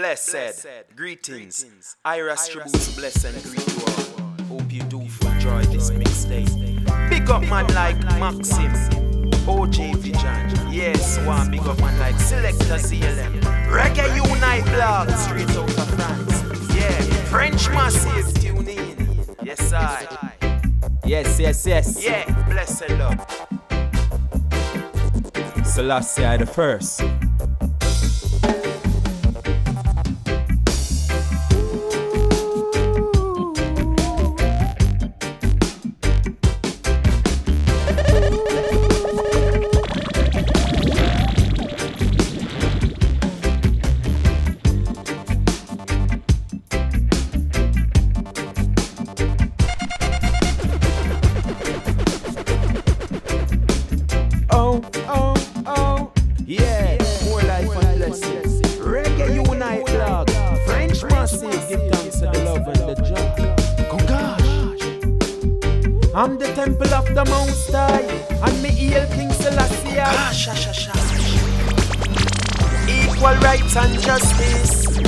blessed. Greetings. Ira Strabus, bless and greet you all. Hope you do enjoy this mixtape. Big up man like Maxim, OJ Vision. Yes, one big up man like Selector CLM. Reggae Unite blog, straight out of France. Yeah, French Massive, tune in. Yes, I. Yes, yes, yes. Yeah, bless blessed love. Selassie I the first. Rights and justice.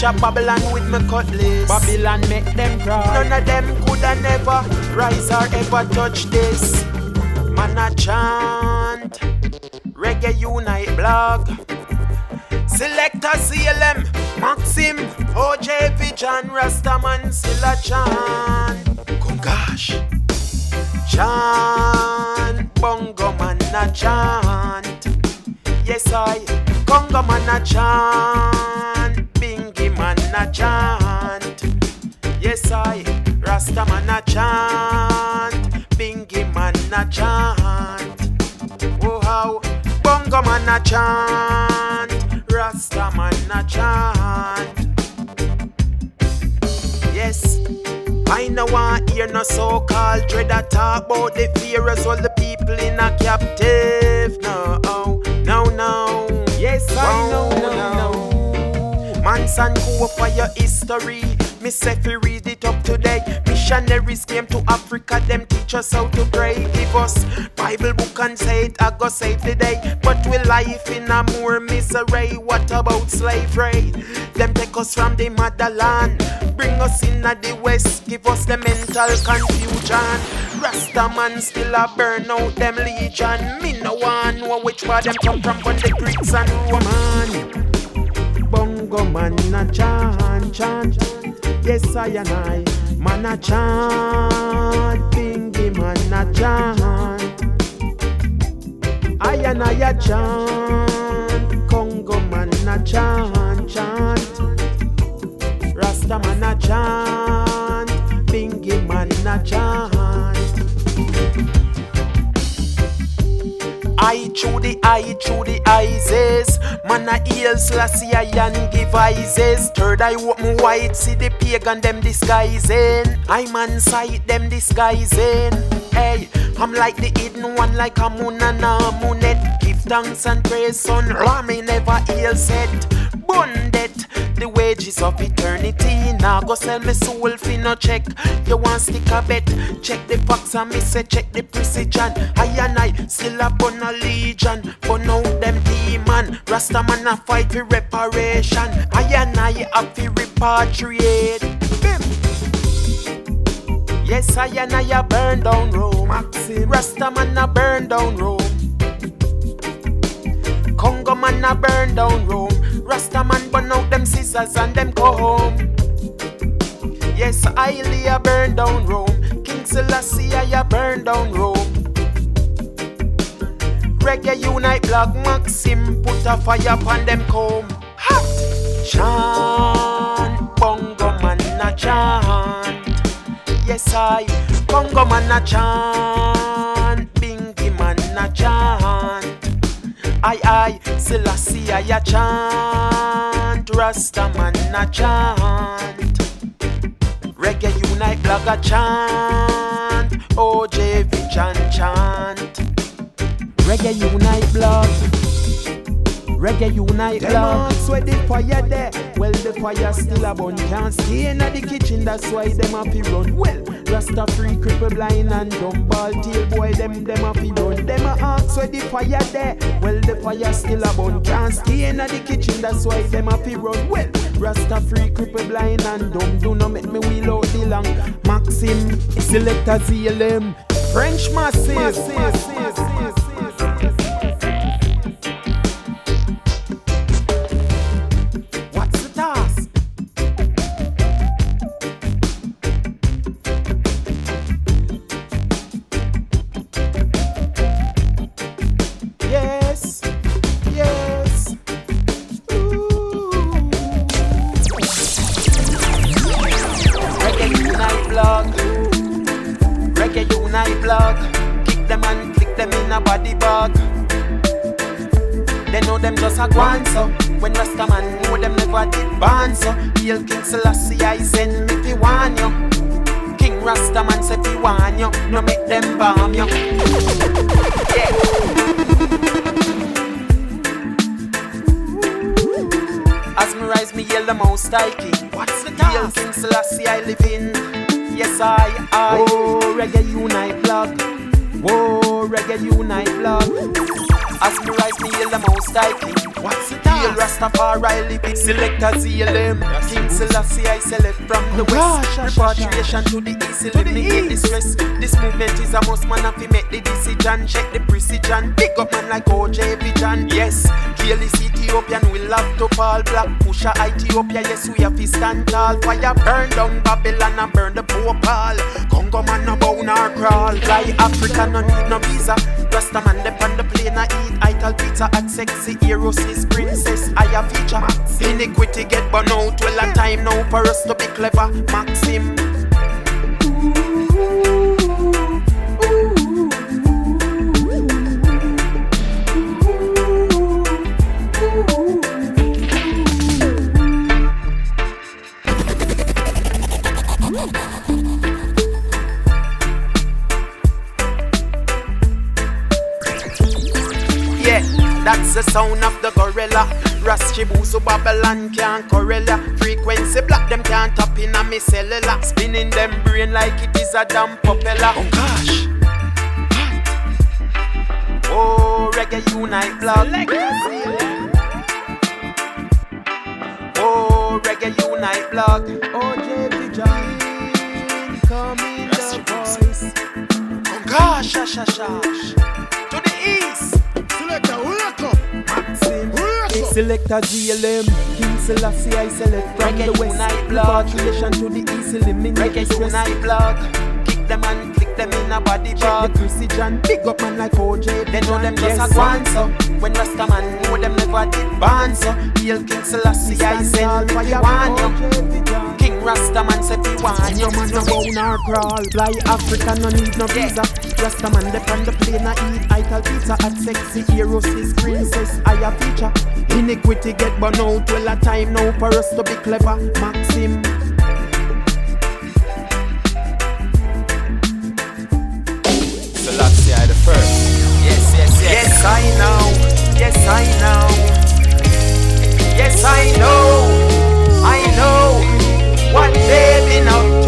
Chop Babylon with my cutlass. Babylon make them cry. None of them coulda never rise or ever touch this. Man a chant, Reggae Unite blog. Selector CLM, Maxim, OJ Vision, Rastaman still a chant. Congash, chant, Bongo man a chant. Yes I, Congo man a chant, Bingy man a chant. Yes, I, Rasta man a chant, Bingy man a chant. Oh, how Bongo man a chant, Rasta man a chant. Yes, I no want hear no so-called dread talk about the fear as well the people Manson go for your history. Me say read it up today. Missionaries came to Africa, them teach us how to pray. Give us Bible book and say it, I go save the day. But we life in a more misery. What about slavery? Them take us from the motherland, bring us in at the west, give us the mental confusion. Rasta man still a burn out them legion. Me no one know which part them come from, but the Greeks and Roman. Bongo man a chant, chant. Yes, I and I. Man a chant. Bingy man a chant. I and I a chant. Congo man a chant, chant. Rasta man a chant. Bingy man a chant. Through the eye through the eyes. Man a heal Selassie I and give eyes. Third eye open wide see the pagan them disguising. I man sight them disguising. Hey, I'm like the hidden one like a moon and a moonet Give thanks and praise son Rami never heal set Bundit the wages of eternity. Now go sell me soul fi no check. You want stick a bet? Check the facts and me say check the precision. I and I still a bun a legion. Burn out them demon. Rasta man a fight for reparation. I and I have to repatriate. Bim. Yes, I and I a burn down Rome. Rasta man a burn down Rome. Congo man a burn down Rome. Rasta man burn out them scissors and them go home. Yes, I a burn down Rome. King Selassie I burn down Rome. Reggae Unite blog Maxim put a fire upon them comb. Hot chant, bongo man a chant. Yes I, bongo man a chant, bingy man a chant. I I, Selassie I chant, Rasta man a chant. Reggae Unite blog a chant, OJ Vision chant. Reggae Unite blog. Reggae Unite Them blog. Ask where the fire there. Well, the fire still a burn. Can't stay in the kitchen. That's why them a to run. Well, Rasta free, cripple blind and dumb ball tail boy. Them them have to run. Them a ask where the fire there. Well, the fire still a burn. Can't stay in the kitchen. that's why them a fi run. Well, Rasta free, cripple blind and dumb. Do not make me wheel out the long. Maxim, selector ZLM, French massive. massive, massive, want so. Hail King Selassie, I send me fi warn you King Rastaman say fi warn you No make them bomb you Yeah. As me rise, me yell the most I king What's the task? Hail King Selassie, I live in. Yes, I, I. Oh, reggae unite blog Oh, reggae unite blog As me rise, me yell the most I king Rastafari living Selector ZLM King Selassie I select from the west. Repatriation to the east Eliminate the stress. This movement is a must man If you make the decision. Check the precision. Big up man like OJ Vision Yes Clearly Ethiopian will have to fall Black. Pusher Ethiopia Yes we have to stand tall. Fire burn down Babylon And burn the Bhopal Congo man no bound or crawl. Fly Africa no need no visa. Rasta man dep the plane I eat. Ital pizza at sexy heroes This princess I a feature Iniquity get burn out. Well a time now for us to be clever. Maxim That's the sound of the gorilla. Ras Chibuzo Babylon can't correla. Frequency black them can't tap in a me cellular. Spinning them brain like it is a damn propeller. Oh gosh. Oh, reggae unite blog. Oh, reggae unite blog. Oh, JP John, come in the voice. Oh gosh, shash, shash, shash. To the east. Selector, wake up. Maxim. Wake up. Selector GLM, King Selassie I select from Reggae the west. unite blog. Repatriation to the east, eliminate the Reggae unite blog. Kick them and click them in a body bag. the precision, big up man like OJ. They know them just yes, a gwan so When Rasta man know them never did ban so Hail King Selassie I send warn you King Rasta man say fi warn you Your man no bound or crawl Fly Africa no need no visa. Rasta man dep on the plane I eat Ital pizza at sexy heroes This princess I a feature Iniquity get burn out. Well a time now for us to be clever. Maxim yes, I know. Yes I know. Yes I know. I know What they been up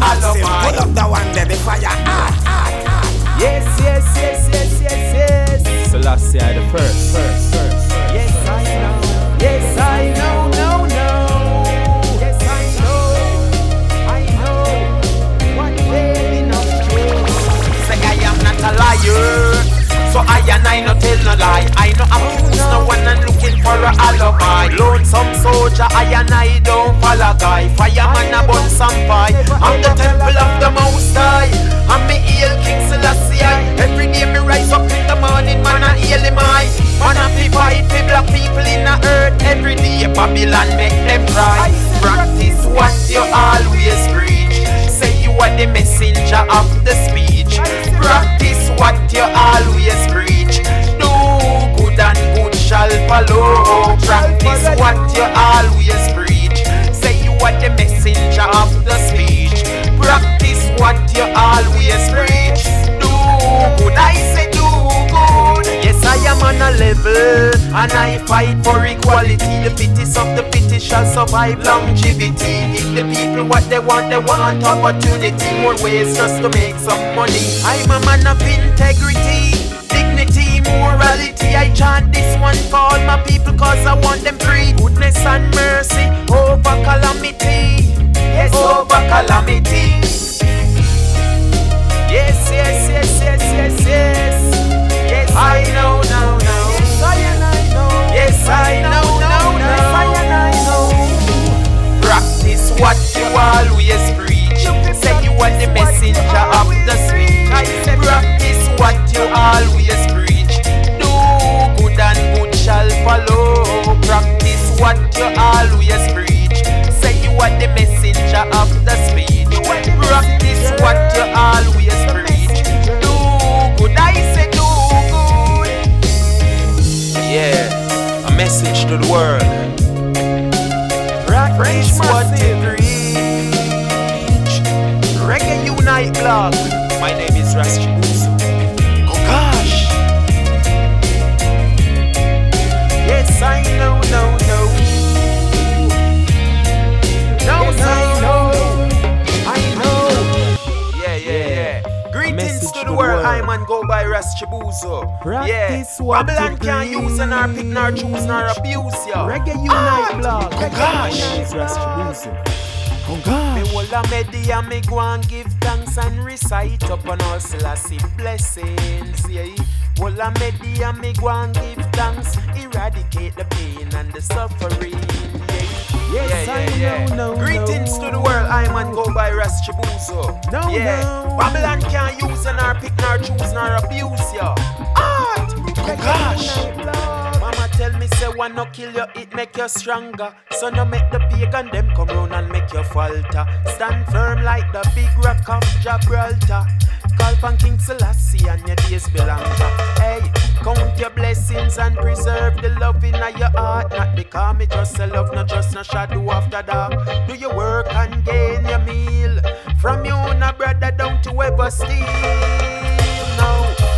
looking for pull up the one there, the fire hot, hot, hot. Yes, yes, yes, yes, yes, yes Selassie I the first. first, first, first. Yes, I know. Yes, I know, no, no. Yes, I know. I know what they've been up. Say I am not a liar. So I and I no tell no lie. I no accuse no one and looking for a alibi. Lonesome soldier, I and I don't follow guy. Fireman a burn some pie. I'm the temple of the Most High. I'm me hail King Selassie. Every day me rise up in the morning, man I hail him I. Man I fi fight for black people in the earth. Every day Babylon make them cry. Practice what you always preach. Are the messenger of the speech. Practice what you always preach. Do good and good shall follow. Practice what you always preach. Say you are the messenger of the speech. Practice what you always a level, and I fight for equality. The fittest of the fittest shall survive longevity. Give the people what they want, they want opportunity. More ways just to make some money. I'm a man of integrity, dignity, morality. I chant this one for all my people, cause I want them free. Goodness and mercy over calamity. Yes, over calamity. Yes, yes, yes, yes, yes, yes. Yes, I know, no, I know. Practice what you always preach. To to the the world. world. I'm on go by Ras Chibuzo. Practice yeah. what Babylon you can't use and nor pick nor choose nor abuse ya. Reggae Unite ah, blog. Oh gosh. My name is Rastabusa. Oh Me hold a medi and me go and give thanks and recite upon all Selassie blessings. Yeah. Hold a medi and me go and give thanks, eradicate the pain and the suffering. Yeah. Yes, yeah, yeah, yeah. know, no, Greetings no. to the world. I'm on go by Ras Chibuzo. No, yeah. no. Babylon can't use and nor pick nor choose nor abuse ya. Art. Gosh. Mama tell me say one no kill you, it make you stronger. So no make the pagan them come round and make you falter. Stand firm like the big rock of Gibraltar. Call upon King Selassie and your days belong. Hey, count your blessings and preserve the love in your heart. Not because me just a love, not just no shadow after dark. Do your work and gain your meal. From you, no brother, down to ever steal.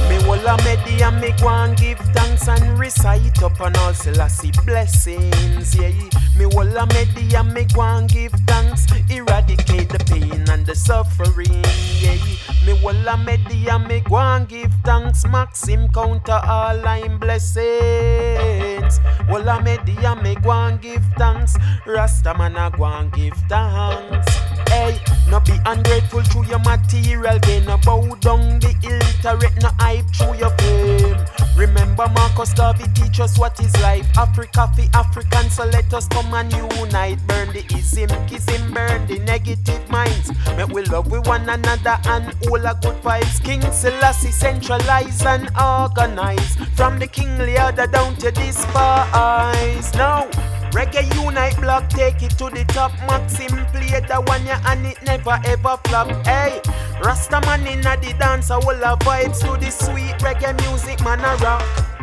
Me hold a medi and me go and give thanks and recite up on all Selassie blessings. Yeah, me hold a medi and me go and give thanks, eradicate the pain and the suffering. Yeah, me hold a medi and me go and give thanks, Maxim counter all I'm blessings. Hold a medi and me go and give thanks, Rasta man a go and give thanks. Hey, no be ungrateful to your material gain. No bow down the illiterate, no hype through your fame. Remember Marcus Garvey teach us what is life. Africa for African, so let us come and unite. Burn the ism, kiss him, burn the negative minds. Make we love with one another and all a good vibes. King Selassie centralize and organize. From the kingly order down to the spies. Now. Reggae Unite blog, take it to the top. Maxim play the one ya and it never ever flop. Hey, Rasta man inna the dance, all the vibes to the sweet reggae music, man a rock.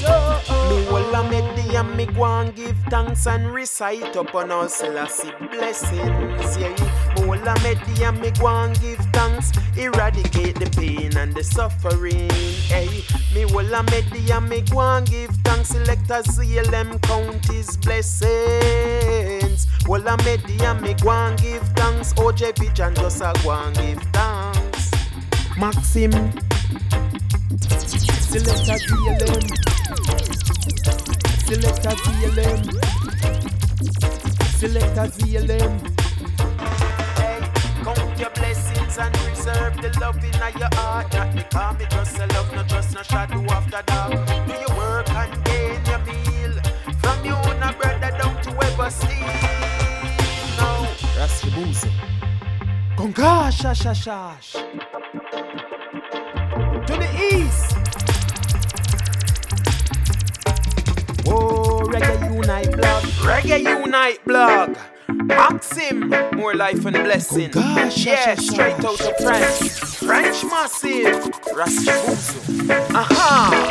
Me hold a medi and me go and give thanks and recite upon all Selassie blessings. Yeah, me hold a medi and me go and give thanks, eradicate the pain and the suffering. Hey, me hold a medi and me go and give thanks, select a ZLM count his blessings. Hold a medi and me go and give thanks, OJ Vision just a go and give thanks. Maxim. Select a ZLM. Select a ZLM. Select a ZLM. Hey, count your blessings and preserve the love in your heart. Not because me just a love, not just no shadow after dark. Do your work and gain your meal. From you, no brother, down to ever steal. Now, Ras Chibuzo. Conga, shash, shash, shash. To the east. Reggae Unite blog. Reggae Unite blog. Maxim, more life and blessing. Oh gosh, yeah, gosh, straight gosh. out of France. French massive. Ras Chibuzo. Aha.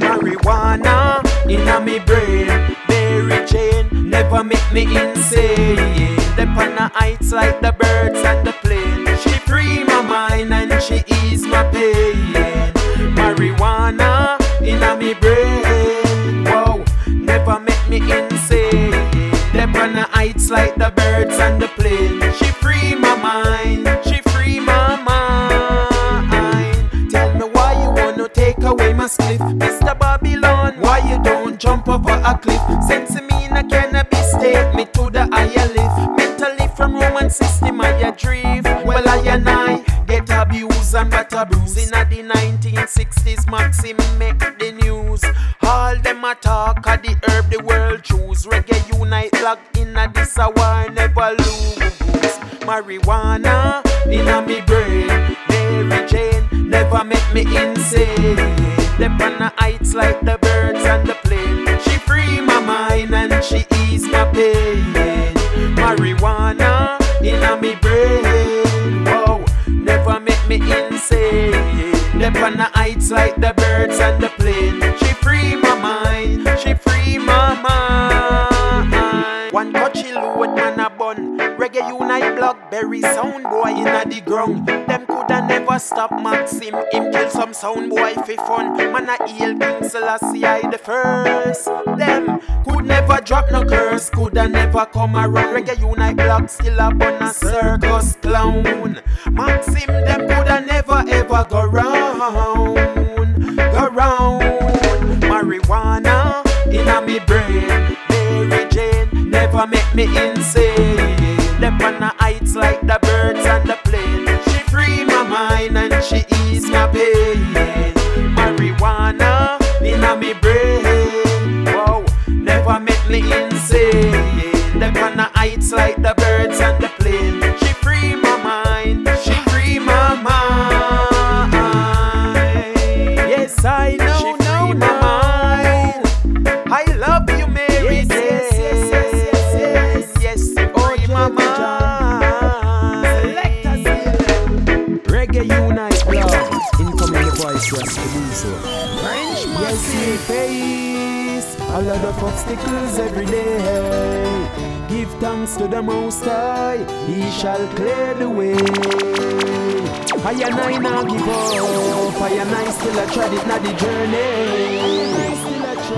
Marijuana in a me brain. Mary Jane never make me insane. Dep on the heights like the birds and the plane. She free my mind and she ease my pain. Marijuana insane. Dep on the heights like the birds and the plane. She free my mind and she ease my pain. Marijuana in me brain. Whoa, never make me insane. Dep on the heights like the birds and the plane. Reggae unite blackberry sound boy inna the ground. Them coulda never stop Maxim. Him kill some sound boy fi fun. Man a heal King Selassie I the first. Them could never drop no curse. Coulda never come around. Reggae unite blog still a bun a circus clown. Maxim them coulda never ever go round. Go round. Marijuana inna me brain. Mary Jane never make me insane. Dep on the Reggae Unite Club. Incoming the voice, Rascaluso. Oh. French Yes, we face a lot of obstacles every day. Give thanks to the Most High, He shall clear the way. I and I now give up, I and I still a tried it, not the journey.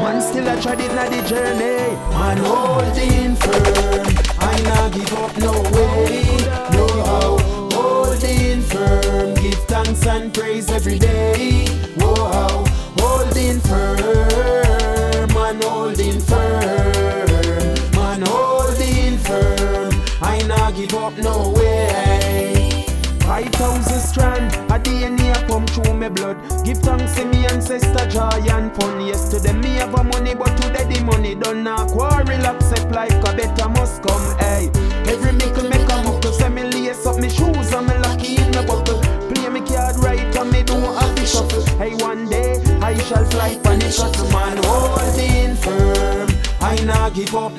Man still a tried it, not the journey. Man holding firm, I now give up, no way, no how. Holding firm, give thanks and praise every day. Whoa, holding firm, man holding firm, man holding firm. I now give up, no way. Five thousand strand, a DNA come through my blood. Give thanks to me ancestor joy and fun. Yesterday me have a money, but today the money done now. Quarrel accept like a better must come. Hey,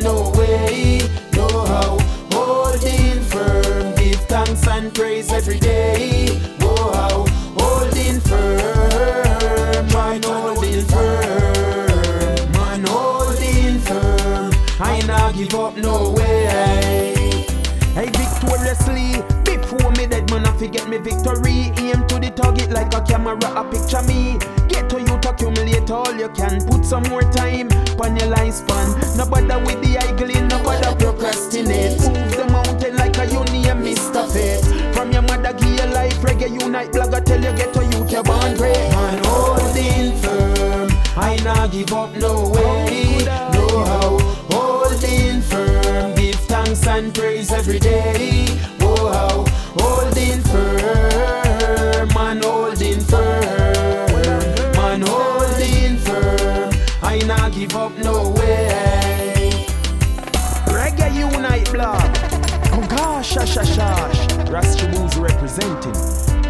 no way, no how. Holding firm, give thanks and praise every day. How. holding firm, man holding firm, man holding firm. I not give up no way. Hey, victoriously, forget me victory. Aim to the target like a camera, a picture me. Get to you to accumulate all you can. Put some more time on your lifespan. No bother with the idling, no bother procrastinate. Move the mountain like a union, Mr. Fate. From your mother, give your life, reggae unite, blog, I tell you, get to youth, you're born great. Man, holding firm, I not give up no way, no how. Holding firm, give thanks and praise every day. Whoa, how. Holding firm, man, holding firm, man, holding firm. I not give up no way. Reggae Unite blog. Oh gosh, shash, shash, shash. Rastaboos representing.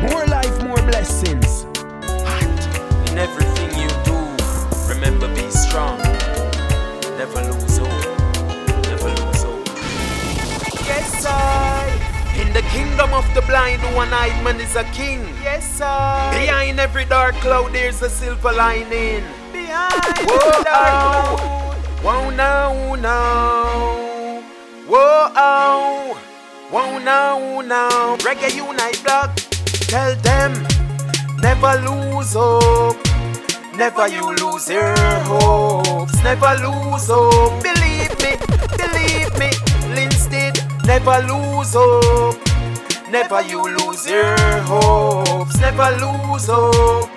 More life, more blessings. In everything you do, remember be strong. Never lose hope. Never lose hope. Yes, I. In the kingdom of the blind, one-eyed man is a king. Yes, I. Behind every dark cloud, there's a silver lining. behind. Whoa, oh, whoa, no, no. Whoa, oh, whoa, no, no. Reggae Unite Blog, tell them, never lose hope. Never you lose your hopes. Never lose hope. Believe me, believe me. Linstead, never lose hope. Never you lose your hopes. Never lose hope.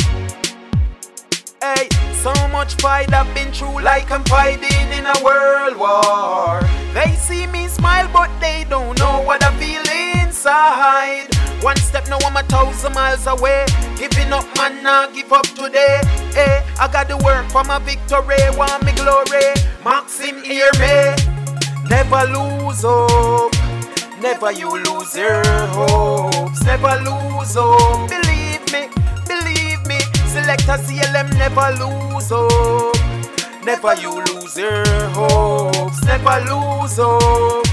Hey, so much fight I've been through like I'm fighting in a world war. They see me smile, but they don't know what I feel inside. One step now I'm a thousand miles away. Giving up, man, nah, give up today. Hey, I got to work for my victory, want me glory. Maxim, hear me. Never lose hope. Never you lose your hopes. Never lose hope. Believe me, believe me. Selector CLM never lose hope. Never you lose your hopes. Never lose hope.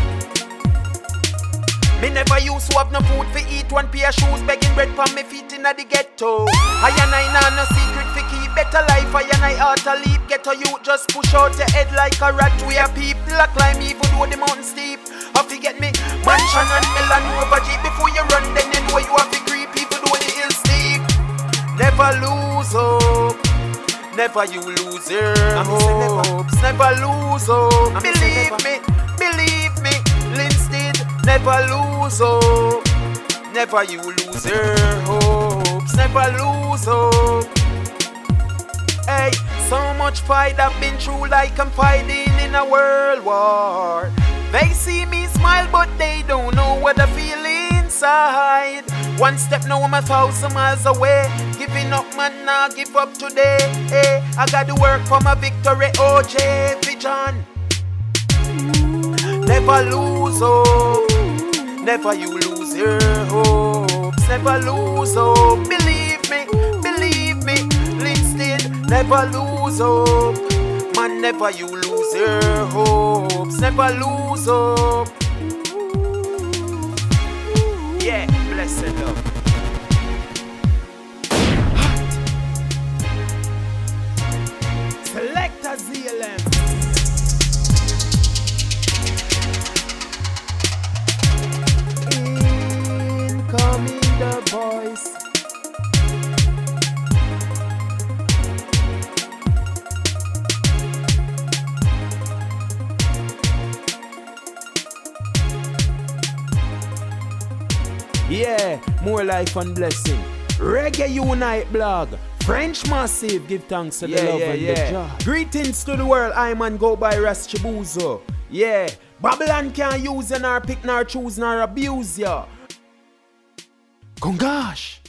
Me never used to have no food for eat, one pair of shoes, begging bread for me feet in the ghetto. I and I nah no secret better life. I and I ought to leap, Get a you just push out your head like a rat. We are people that climb even though the mountain steep. Have to get me mansion and melon over Jeep before you run, then you know you have to creep even though the hill steep. Never lose hope. Never you lose your hopes. Never lose hope. Believe me, believe me. Linstead, never lose hope. Never you lose your hopes. Never lose hope. Hey, so much fight I've been through like I'm fighting in a world war. They see me smile, but they don't know what I feel inside. One step now I'm a thousand miles away. Giving up, man, nah, give up today. Hey, I got to work for my victory, oh, OJ Vision. Never lose hope. Never you lose your hopes. Never lose hope. Believe never lose hope. Man, never you lose your hopes. Never lose hope. Yeah, blessed love. Life and blessing. Reggae Unite blog. French Massive, give thanks to the Yeah, love yeah, and yeah. the joy. Greetings to the world, I man go by Ras Chibuzo. Yeah, Babylon can't use you nor pick nor choose nor abuse ya. Congash.